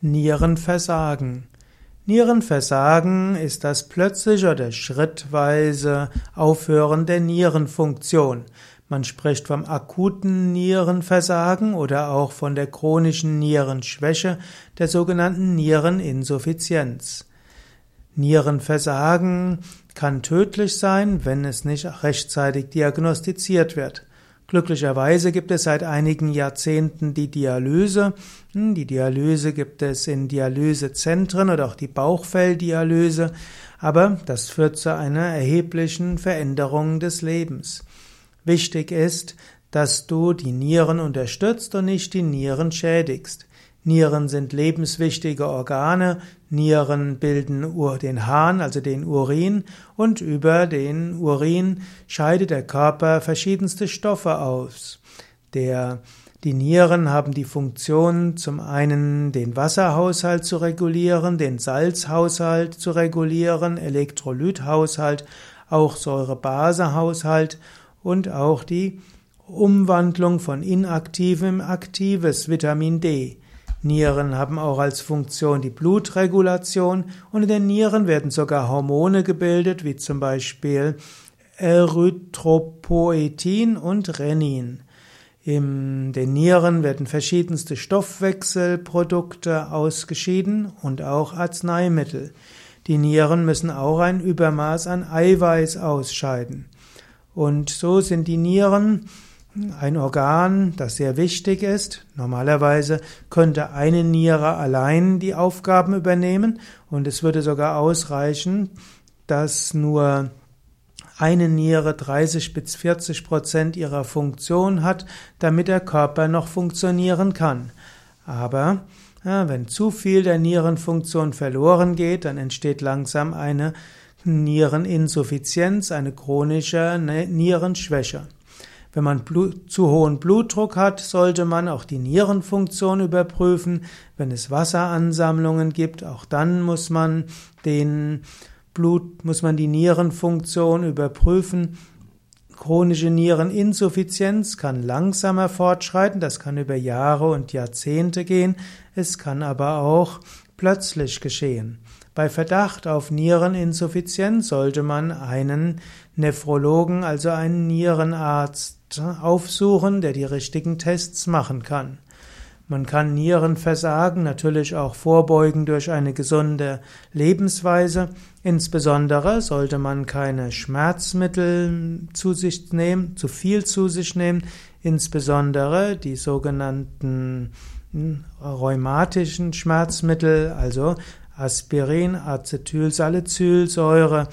Nierenversagen. Nierenversagen ist das plötzliche oder schrittweise Aufhören der Nierenfunktion. Man spricht vom akuten Nierenversagen oder auch von der chronischen Nierenschwäche, der sogenannten Niereninsuffizienz. Nierenversagen kann tödlich sein, wenn es nicht rechtzeitig diagnostiziert wird. Glücklicherweise gibt es seit einigen Jahrzehnten die Dialyse. Hm, die Dialyse gibt es in Dialysezentren oder auch die Bauchfelldialyse, aber das führt zu einer erheblichen Veränderung des Lebens. Wichtig ist, dass du die Nieren unterstützt und nicht die Nieren schädigst. Nieren sind lebenswichtige Organe, Nieren bilden den Hahn, also den Urin, und über den Urin scheidet der Körper verschiedenste Stoffe aus. Der, die Nieren haben die Funktion, zum einen den Wasserhaushalt zu regulieren, den Salzhaushalt zu regulieren, Elektrolythaushalt, auch Säurebasehaushalt und auch die Umwandlung von inaktivem aktives Vitamin D. Nieren haben auch als Funktion die Blutregulation und in den Nieren werden sogar Hormone gebildet, wie zum Beispiel Erythropoetin und Renin. In den Nieren werden verschiedenste Stoffwechselprodukte ausgeschieden und auch Arzneimittel. Die Nieren müssen auch ein Übermaß an Eiweiß ausscheiden. Und so sind die Nieren ein Organ, das sehr wichtig ist. Normalerweise könnte eine Niere allein die Aufgaben übernehmen und es würde sogar ausreichen, dass nur eine Niere 30 bis 40 Prozent ihrer Funktion hat, damit der Körper noch funktionieren kann. Aber ja, wenn zu viel der Nierenfunktion verloren geht, dann entsteht langsam eine Niereninsuffizienz, eine chronische Nierenschwäche. Wenn man Blut, zu hohen Blutdruck hat, sollte man auch die Nierenfunktion überprüfen. Wenn es Wasseransammlungen gibt, auch dann muss man den Blut, muss man die Nierenfunktion überprüfen. Chronische Niereninsuffizienz kann langsamer fortschreiten, das kann über Jahre und Jahrzehnte gehen, es kann aber auch plötzlich geschehen. Bei Verdacht auf Niereninsuffizienz sollte man einen Nephrologen, also einen Nierenarzt aufsuchen, der die richtigen Tests machen kann. Man kann Nierenversagen natürlich auch vorbeugen durch eine gesunde Lebensweise. Insbesondere sollte man keine Schmerzmittel zu sich nehmen, zu viel zu sich nehmen, insbesondere die sogenannten hm, rheumatischen Schmerzmittel, also Aspirin, Acetylsalicylsäure,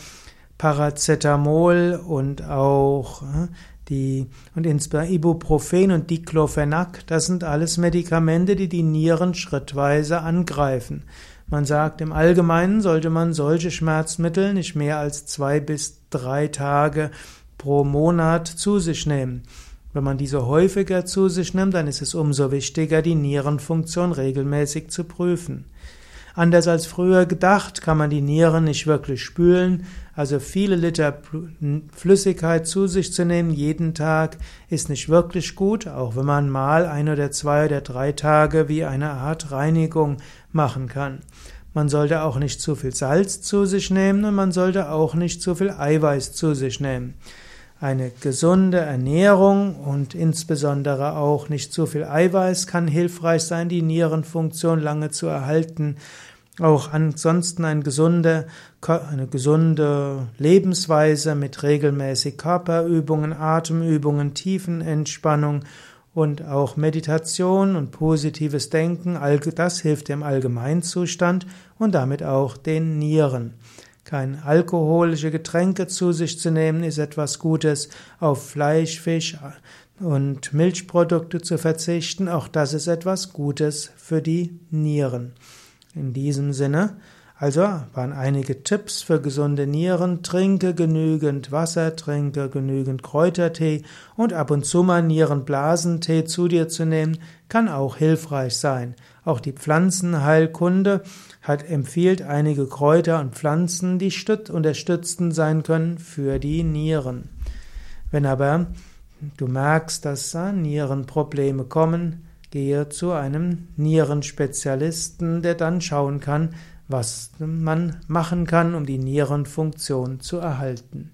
Paracetamol und auch hm, die, und insbesondere Ibuprofen und Diclofenac, das sind alles Medikamente, die die Nieren schrittweise angreifen. Man sagt, im Allgemeinen sollte man solche Schmerzmittel nicht mehr als zwei bis drei Tage pro Monat zu sich nehmen. Wenn man diese häufiger zu sich nimmt, dann ist es umso wichtiger, die Nierenfunktion regelmäßig zu prüfen. Anders als früher gedacht, kann man die Nieren nicht wirklich spülen. Also viele Liter Flüssigkeit zu sich zu nehmen jeden Tag ist nicht wirklich gut, auch wenn man mal ein oder zwei oder drei Tage wie eine Art Reinigung machen kann. Man sollte auch nicht zu viel Salz zu sich nehmen und man sollte auch nicht zu viel Eiweiß zu sich nehmen. Eine gesunde Ernährung und insbesondere auch nicht zu viel Eiweiß kann hilfreich sein, die Nierenfunktion lange zu erhalten. Auch ansonsten eine gesunde, eine gesunde Lebensweise mit regelmäßig Körperübungen, Atemübungen, Tiefenentspannung und auch Meditation und positives Denken, das hilft dem Allgemeinzustand und damit auch den Nieren. Kein alkoholische Getränke zu sich zu nehmen ist etwas Gutes. Auf Fleisch, Fisch und Milchprodukte zu verzichten, auch das ist etwas Gutes für die Nieren. In diesem Sinne, also waren einige Tipps für gesunde Nieren. Trinke genügend Wasser, trinke genügend Kräutertee und ab und zu mal Nierenblasentee zu dir zu nehmen, kann auch hilfreich sein. Auch die Pflanzenheilkunde hat empfiehlt einige Kräuter und Pflanzen, die unterstützend sein können für die Nieren. Wenn aber du merkst, dass Nierenprobleme kommen, gehe zu einem Nierenspezialisten, der dann schauen kann, was man machen kann, um die Nierenfunktion zu erhalten.